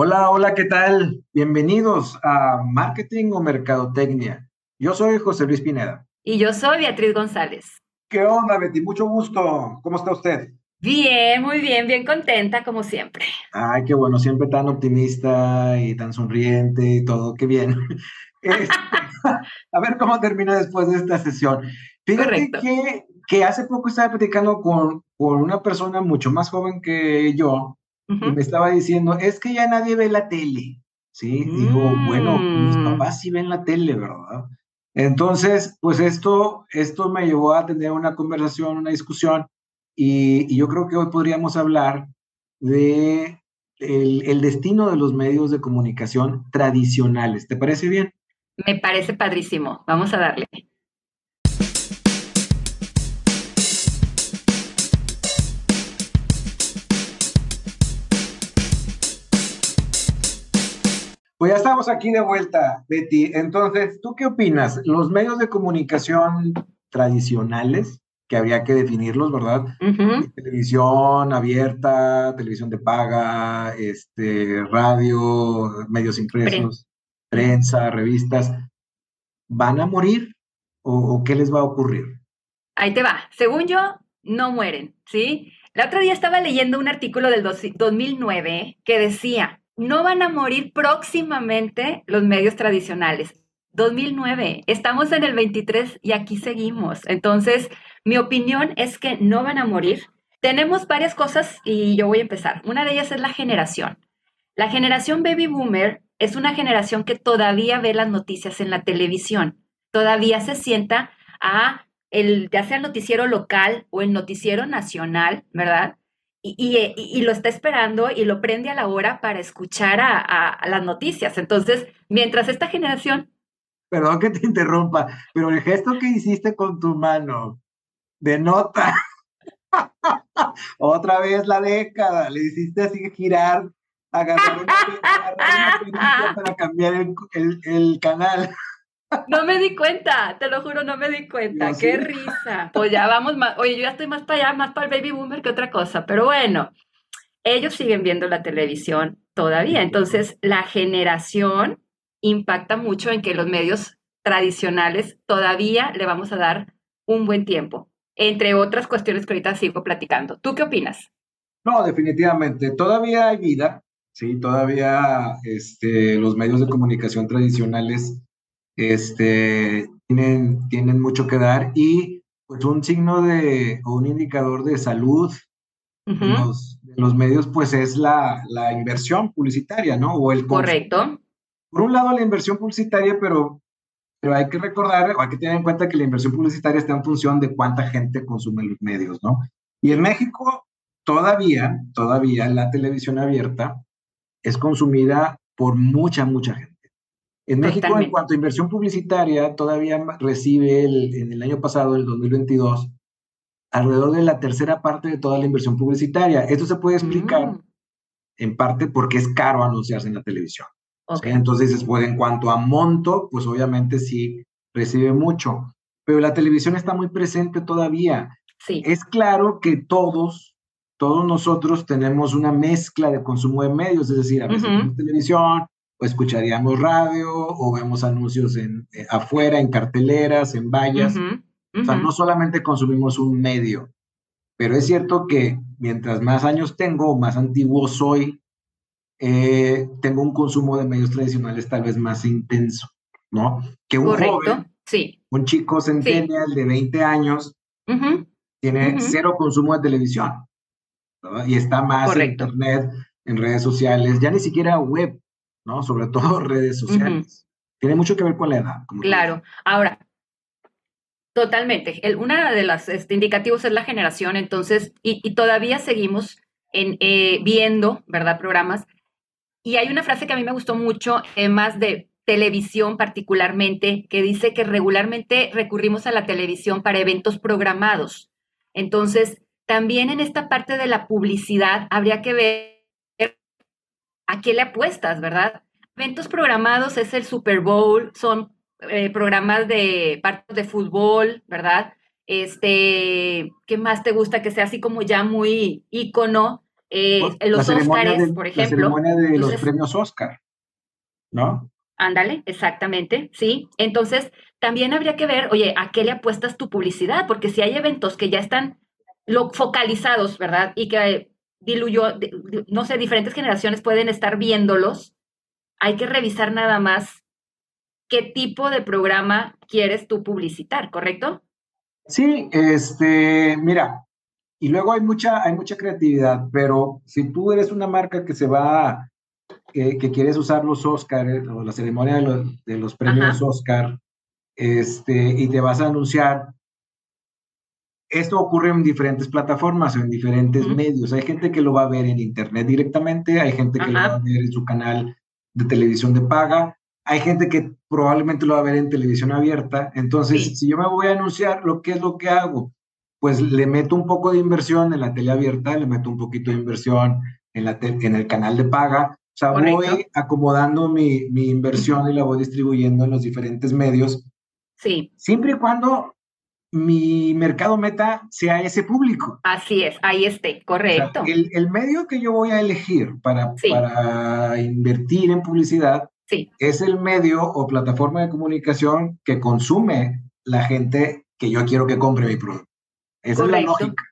Hola, hola, ¿qué tal? Bienvenidos a Marketing o Mercadotecnia. Yo soy José Luis Pineda. Y yo soy Beatriz González. ¿Qué onda, Betty? Mucho gusto. ¿Cómo está usted? Bien, muy bien, bien contenta como siempre. Ay, qué bueno, siempre tan optimista y tan sonriente y todo, qué bien. Este, a ver cómo termina después de esta sesión. Fíjate que, que, hace poco estaba platicando con, con una persona mucho más joven que yo, y me estaba diciendo, es que ya nadie ve la tele, ¿sí? Digo, bueno, mis mm. papás sí ven la tele, ¿verdad? Entonces, pues esto, esto me llevó a tener una conversación, una discusión, y, yo creo que hoy podríamos hablar de el, el, destino de los medios de comunicación tradicionales. ¿Te parece bien? Me parece padrísimo. Vamos a darle. Pues ya estamos aquí de vuelta, Betty. Entonces, ¿tú qué opinas? Los medios de comunicación tradicionales, que habría que definirlos, ¿verdad? Televisión abierta, televisión de paga, este, radio, medios impresos, prensa, revistas, ¿van a morir o, qué les va a ocurrir? Ahí te va. Según yo, no mueren, ¿sí? La otra día estaba leyendo un artículo del 2009 que decía, no van a morir próximamente los medios tradicionales. 2009, estamos en el 23 y aquí seguimos. Entonces, mi opinión es que no van a morir. Tenemos varias cosas y yo voy a empezar. Una de ellas es la generación. La generación baby boomer es una generación que todavía ve las noticias en la televisión. Todavía se sienta a el, ya sea el noticiero local o el noticiero nacional, ¿verdad? Y, lo está esperando y lo prende a la hora para escuchar a, las noticias. Entonces, mientras esta generación... Perdón que te interrumpa, pero el gesto que hiciste con tu mano denota otra vez la década, le hiciste así girar, agarrar una, para cambiar el, el canal. No me di cuenta, te lo juro, no me di cuenta. Qué risa. Pues ya vamos más. Oye, yo ya estoy más para allá, más para el baby boomer que otra cosa. Pero bueno, ellos siguen viendo la televisión todavía. Entonces, la generación impacta mucho en que los medios tradicionales todavía le vamos a dar un buen tiempo, entre otras cuestiones que ahorita sigo platicando. ¿Tú qué opinas? No, definitivamente. Todavía hay vida, sí, todavía este, los medios de comunicación tradicionales este, tienen, tienen mucho que dar y pues un signo de, o un indicador de salud de, los, medios, pues es la, la, inversión publicitaria, ¿no? O el Correcto. Por un lado la inversión publicitaria, pero, pero hay que recordar, o hay que tener en cuenta que la inversión publicitaria está en función de cuánta gente consume los medios, ¿no? Y en México todavía, todavía la televisión abierta es consumida por mucha, mucha gente. En México, en cuanto a inversión publicitaria, todavía recibe en el año pasado, el 2022, alrededor de la tercera parte de toda la inversión publicitaria. Esto se puede explicar mm. en parte porque es caro anunciarse en la televisión. Entonces, después, en cuanto a monto, pues obviamente sí recibe mucho, pero la televisión está muy presente todavía. Sí. Es claro que todos, todos nosotros tenemos una mezcla de consumo de medios, es decir, a veces televisión, o escucharíamos radio o vemos anuncios en, eh, afuera, en carteleras, en vallas. O sea, no solamente consumimos un medio, pero es cierto que mientras más años tengo, más antiguo soy, eh, tengo un consumo de medios tradicionales tal vez más intenso, ¿no? Que un joven, sí. un chico centennial de 20 años, tiene cero consumo de televisión, y está más en internet, en redes sociales, ya ni siquiera web, ¿no? Sobre todo redes sociales. Tiene mucho que ver con la edad. claro. Ahora, totalmente. El, una de las este, indicativos es la generación, entonces, y, todavía seguimos en, eh, viendo, ¿verdad? Programas. Y hay una frase que a mí me gustó mucho, eh, más de televisión particularmente, que dice que regularmente recurrimos a la televisión para eventos programados. Entonces, también en esta parte de la publicidad habría que ver ¿a qué le apuestas, verdad? Eventos programados es el Super Bowl, son eh, programas de partidos de fútbol, ¿verdad? Este, ¿qué más te gusta que sea así como ya muy ícono? eh, los la de- por La ejemplo. ceremonia de los premios Oscar, ¿no? Ándale, exactamente, sí. Entonces, también habría que ver, oye, ¿a qué le apuestas tu publicidad? Porque si hay eventos que ya están lo, focalizados, ¿verdad? Y que diluyó, di- di- no sé, diferentes generaciones pueden estar viéndolos, hay que revisar nada más qué tipo de programa quieres tú publicitar, ¿correcto? Sí, este, mira, y luego hay mucha, hay mucha creatividad, pero si tú eres una marca que se va, que, que quieres usar los Oscar eh, o la ceremonia de los, de los premios Ajá. Oscar, este, y te vas a anunciar, esto ocurre en diferentes plataformas o en diferentes medios. Hay gente que lo va a ver en internet directamente, hay gente que lo va a ver en su canal de televisión de paga, hay gente que probablemente lo va a ver en televisión abierta. Entonces, Sí. si yo me voy a anunciar, ¿lo que es lo que hago? Pues le meto un poco de inversión en la tele abierta, le meto un poquito de inversión en, la te- en el canal de paga. O sea, Correcto. voy acomodando mi, mi inversión y la voy distribuyendo en los diferentes medios, Sí, siempre y cuando mi mercado meta sea ese público. así es, ahí esté, O sea, correcto. el, el medio que yo voy a elegir para, Sí. para invertir en publicidad Sí, es el medio o plataforma de comunicación que consume la gente que yo quiero que compre mi producto. Esa es la Correcto. lógica.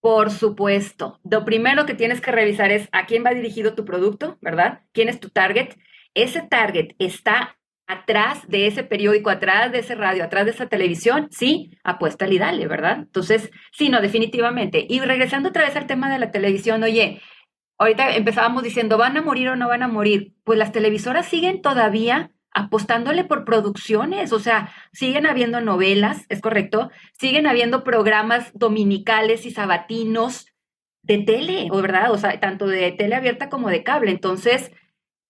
Por supuesto. Lo primero que tienes que revisar es a quién va dirigido tu producto, ¿verdad? ¿Quién es tu target? Ese target está atrás de ese periódico, atrás de ese radio, atrás de esa televisión, sí, apuéstale y dale, ¿verdad? Entonces, sí, no, definitivamente. Y regresando otra vez al tema de la televisión, oye, ahorita empezábamos diciendo, ¿van a morir o no van a morir? Pues las televisoras siguen todavía apostándole por producciones, o sea, siguen habiendo novelas, ¿es correcto? Siguen habiendo programas dominicales y sabatinos de tele, ¿o verdad? O sea, tanto de tele abierta como de cable. Entonces,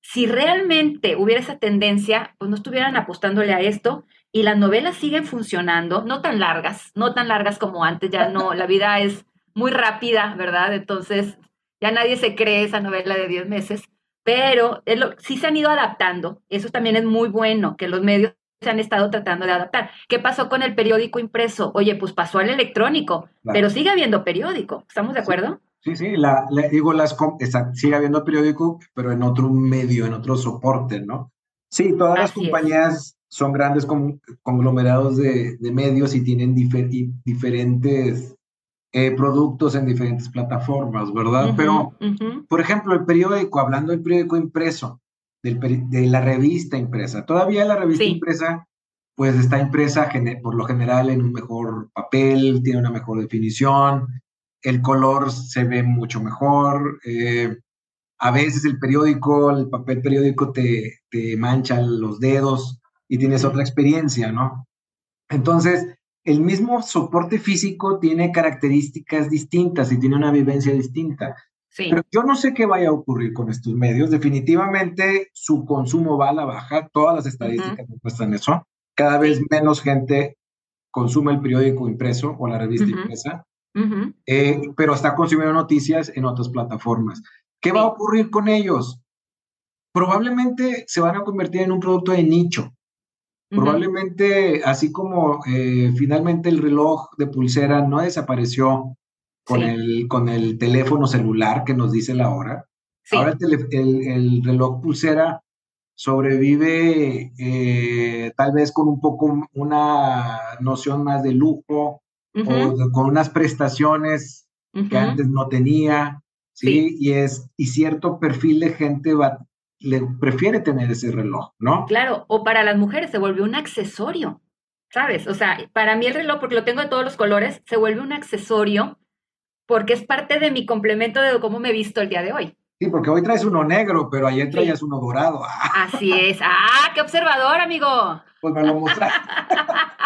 si realmente hubiera esa tendencia, pues no estuvieran apostándole a esto y las novelas siguen funcionando, no tan largas, no tan largas como antes, ya no, la vida es muy rápida, ¿verdad? Entonces, ya nadie se cree esa novela de 10 meses, pero es lo- sí se han ido adaptando, eso también es muy bueno, que los medios se han estado tratando de adaptar. ¿Qué pasó con el periódico impreso? Oye, pues pasó al electrónico, Claro. pero sigue habiendo periódico, ¿estamos de Sí. acuerdo? Sí, sí, la, la- digo, las exact- sigue habiendo periódico, pero en otro medio, en otro soporte, ¿no? Sí, todas las es. compañías son grandes con- conglomerados de, de medios y tienen difer- y diferentes eh, productos en diferentes plataformas, ¿verdad? Pero, por ejemplo, el periódico, hablando del periódico impreso, del de la revista impresa, todavía la revista Sí. impresa, pues está impresa por lo general en un mejor papel, tiene una mejor definición, el color se ve mucho mejor. eh, a veces el periódico, el papel periódico te, te mancha los dedos y tienes otra experiencia, ¿no? Entonces, el mismo soporte físico tiene características distintas y tiene una vivencia distinta. sí, Pero yo no sé qué vaya a ocurrir con estos medios. Definitivamente su consumo va a la baja. Todas las estadísticas muestran eso. Cada vez menos gente consume el periódico impreso o la revista impresa, eh, pero está consumiendo noticias en otras plataformas. ¿Qué va a ocurrir con ellos? Probablemente se van a convertir en un producto de nicho. Probablemente, así como eh, finalmente el reloj de pulsera no desapareció con, Sí. el, con el teléfono celular que nos dice la hora, Sí, ahora el- el reloj pulsera sobrevive eh, tal vez con un poco una noción más de lujo ujú, o con unas prestaciones que ujú. antes no tenía, ¿sí? Sí. Y, es, y cierto perfil de gente va, le prefiere tener ese reloj, ¿no? Claro, o para las mujeres se volvió un accesorio, ¿sabes? O sea, para mí el reloj, porque lo tengo de todos los colores, se vuelve un accesorio porque es parte de mi complemento de cómo me he visto el día de hoy. Sí, porque hoy traes uno negro, pero ayer Sí. traías uno dorado. Así es. ¡Ah, qué observador, amigo! Pues me lo mostraste.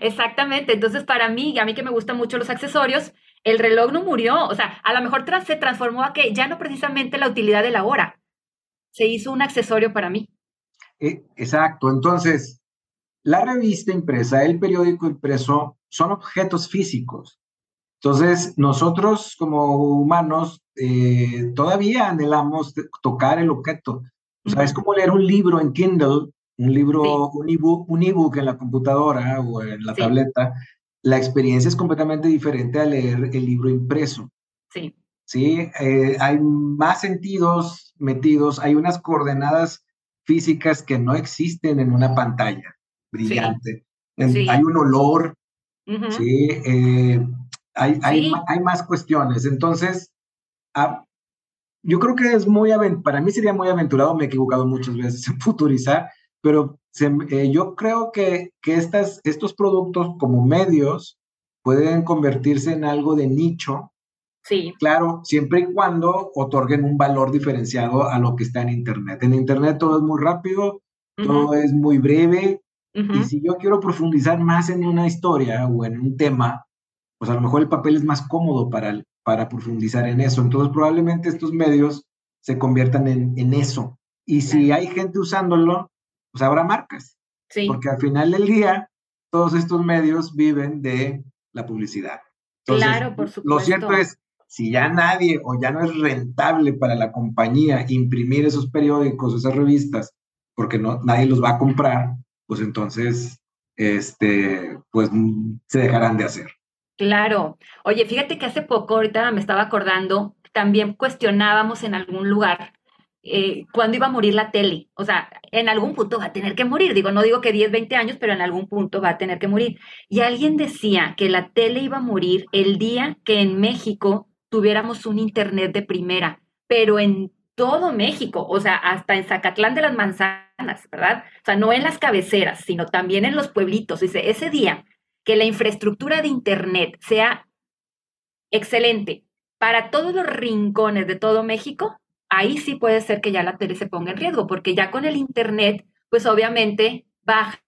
Exactamente. Entonces, para mí, y a mí que me gustan mucho los accesorios, el reloj no murió. O sea, a lo mejor tras- se transformó a que ya no precisamente la utilidad de la hora. Se hizo un accesorio para mí. Eh, exacto. Entonces, la revista impresa, el periódico impreso, son objetos físicos. Entonces, nosotros como humanos eh, todavía anhelamos tocar el objeto. O sea, es como leer un libro en Kindle, un libro, un ebook, un ebook en la computadora o en la Sí. tableta. La experiencia es completamente diferente a leer el libro impreso. Sí. ¿sí? Eh, hay más sentidos metidos, hay unas coordenadas físicas que no existen en una pantalla brillante. Hay un olor, ¿sí? Eh, hay, hay, hay, más cuestiones. Entonces, ah, yo creo que es muy, para mí sería muy aventurado, me he equivocado muchas veces en futurizar, pero eh, yo creo que, que estas, estos productos como medios pueden convertirse en algo de nicho. Sí. Claro, siempre y cuando otorguen un valor diferenciado a lo que está en Internet. En Internet todo es muy rápido, todo es muy breve, y si yo quiero profundizar más en una historia o en un tema, pues a lo mejor el papel es más cómodo para, para profundizar en eso. Entonces probablemente estos medios se conviertan en, en eso. Y si hay gente usándolo, pues habrá marcas. Sí. Porque al final del día, todos estos medios viven de la publicidad. claro, por supuesto. Lo cierto es, si ya nadie o ya no es rentable para la compañía imprimir esos periódicos, esas revistas, porque no, nadie los va a comprar, pues entonces, este, pues se dejarán de hacer. Claro. Oye, fíjate que hace poco, ahorita me estaba acordando, también cuestionábamos en algún lugar eh, cuándo iba a morir la tele. O sea, en algún punto va a tener que morir. Digo, no digo que 10, 20 años, pero en algún punto va a tener que morir. Y alguien decía que la tele iba a morir el día que en México tuviéramos un Internet de primera, pero en todo México, o sea, hasta en Zacatlán de las Manzanas, ¿verdad? O sea, no en las cabeceras, sino también en los pueblitos. Dice, ese día que la infraestructura de Internet sea excelente para todos los rincones de todo México, ahí sí puede ser que ya la tele se ponga en riesgo, porque ya con el Internet, pues obviamente bajas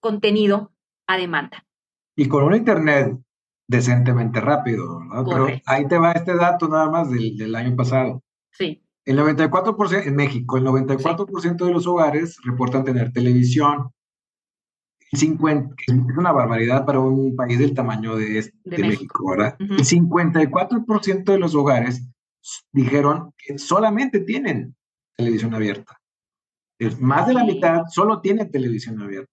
contenido a demanda. Y con un Internet decentemente rápido, ¿verdad? Pero ahí te va este dato nada más del, año pasado. Sí. El 94% en México, el 94% de los hogares reportan tener televisión. 50, que es una barbaridad para un país del tamaño de, México. ¿verdad? El 54% de los hogares dijeron que solamente tienen televisión abierta. Más de la mitad solo tiene televisión abierta.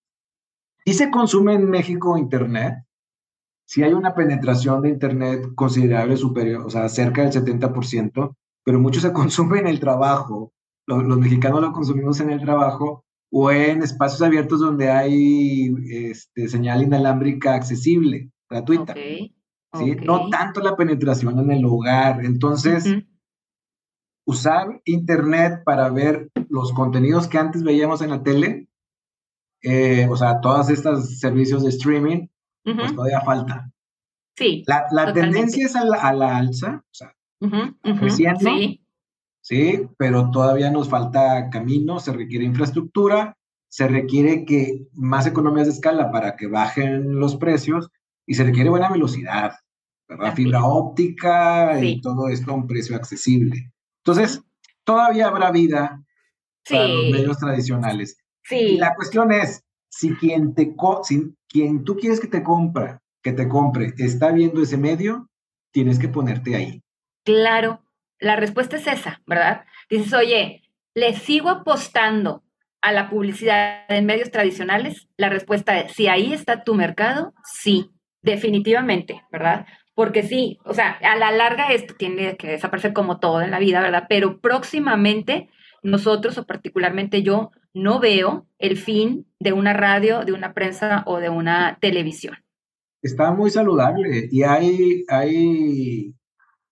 Y se consume en México Internet. Si hay una penetración de Internet considerable superior, o sea, cerca del 70%, pero mucho se consume en el trabajo. Los, mexicanos lo consumimos en el trabajo o en espacios abiertos donde hay este, señal inalámbrica accesible, gratuita. ¿Sí? No tanto la penetración en el hogar. Entonces, usar Internet para ver los contenidos que antes veíamos en la tele, eh, o sea, todos estos servicios de streaming, pues todavía falta. Sí. La, la tendencia es a la, alza, o sea, creciendo. Sí. Sí, pero todavía nos falta camino, se requiere infraestructura, se requiere que más economías de escala para que bajen los precios y se requiere buena velocidad. ¿Verdad? Fibra óptica y todo esto a un precio accesible. Entonces, todavía habrá vida para los medios tradicionales. Sí. Y la cuestión es, si quien te si quien tú quieres que te compra, que te compre, está viendo ese medio, tienes que ponerte ahí. Claro, la respuesta es esa, ¿verdad? Dices, oye, ¿le sigo apostando a la publicidad en medios tradicionales? La respuesta es, si ahí está tu mercado, sí, definitivamente, ¿verdad? Porque sí, o sea, a la larga esto tiene que desaparecer como todo en la vida, ¿verdad? Pero próximamente nosotros, o particularmente yo, no veo el fin de una radio, de una prensa o de una televisión. Está muy saludable y hay, hay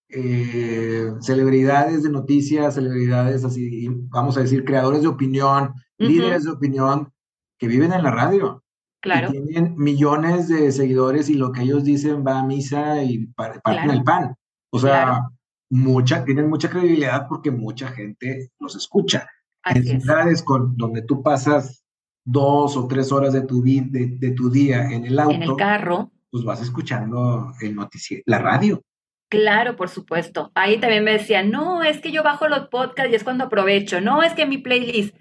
eh, celebridades de noticias, celebridades así, vamos a decir, creadores de opinión, líderes de opinión que viven en la radio. Claro. tienen millones de seguidores y lo que ellos dicen va a misa y parten el pan. O sea, mucha, tienen mucha credibilidad porque mucha gente los escucha. en ciudades con, donde tú pasas dos o tres horas de tu, de, de, tu día en el auto. En el carro. Pues vas escuchando el noticiero, la radio. Claro, por supuesto. Ahí también me decían, no, es que yo bajo los podcasts y es cuando aprovecho. No, es que mi playlist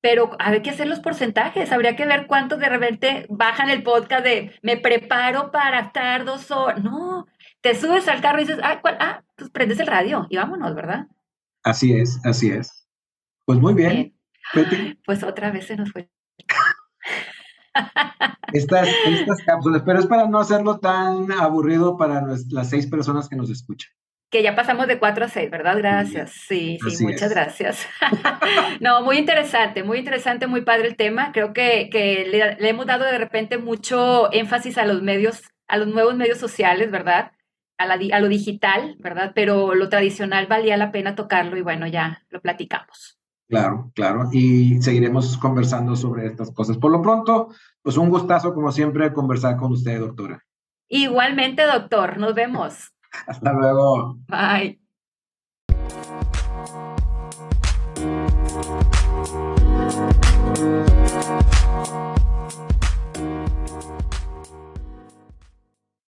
pero hay que hacer los porcentajes, habría que ver cuántos de repente bajan el podcast de me preparo para estar dos horas. No, te subes al carro y dices, ah, ¿cuál? ah pues prendes el radio y vámonos, ¿verdad? Así es, así es. Pues muy bien. Pues otra vez se nos fue. Estas, estas cápsulas, pero es para no hacerlo tan aburrido para las seis personas que nos escuchan. Que ya pasamos de 4 a 6, ¿verdad? Gracias. Sí, sí, muchas gracias. no, muy interesante, muy interesante, muy padre el tema. Creo que, que le, le, hemos dado de repente mucho énfasis a los medios, a los nuevos medios sociales, ¿verdad? A, la, a lo digital, ¿verdad? Pero lo tradicional valía la pena tocarlo y bueno, ya lo platicamos. Claro, claro. Y seguiremos conversando sobre estas cosas. Por lo pronto, pues un gustazo, como siempre, conversar con usted, doctora. Igualmente, doctor. Nos vemos. Hasta luego. Bye.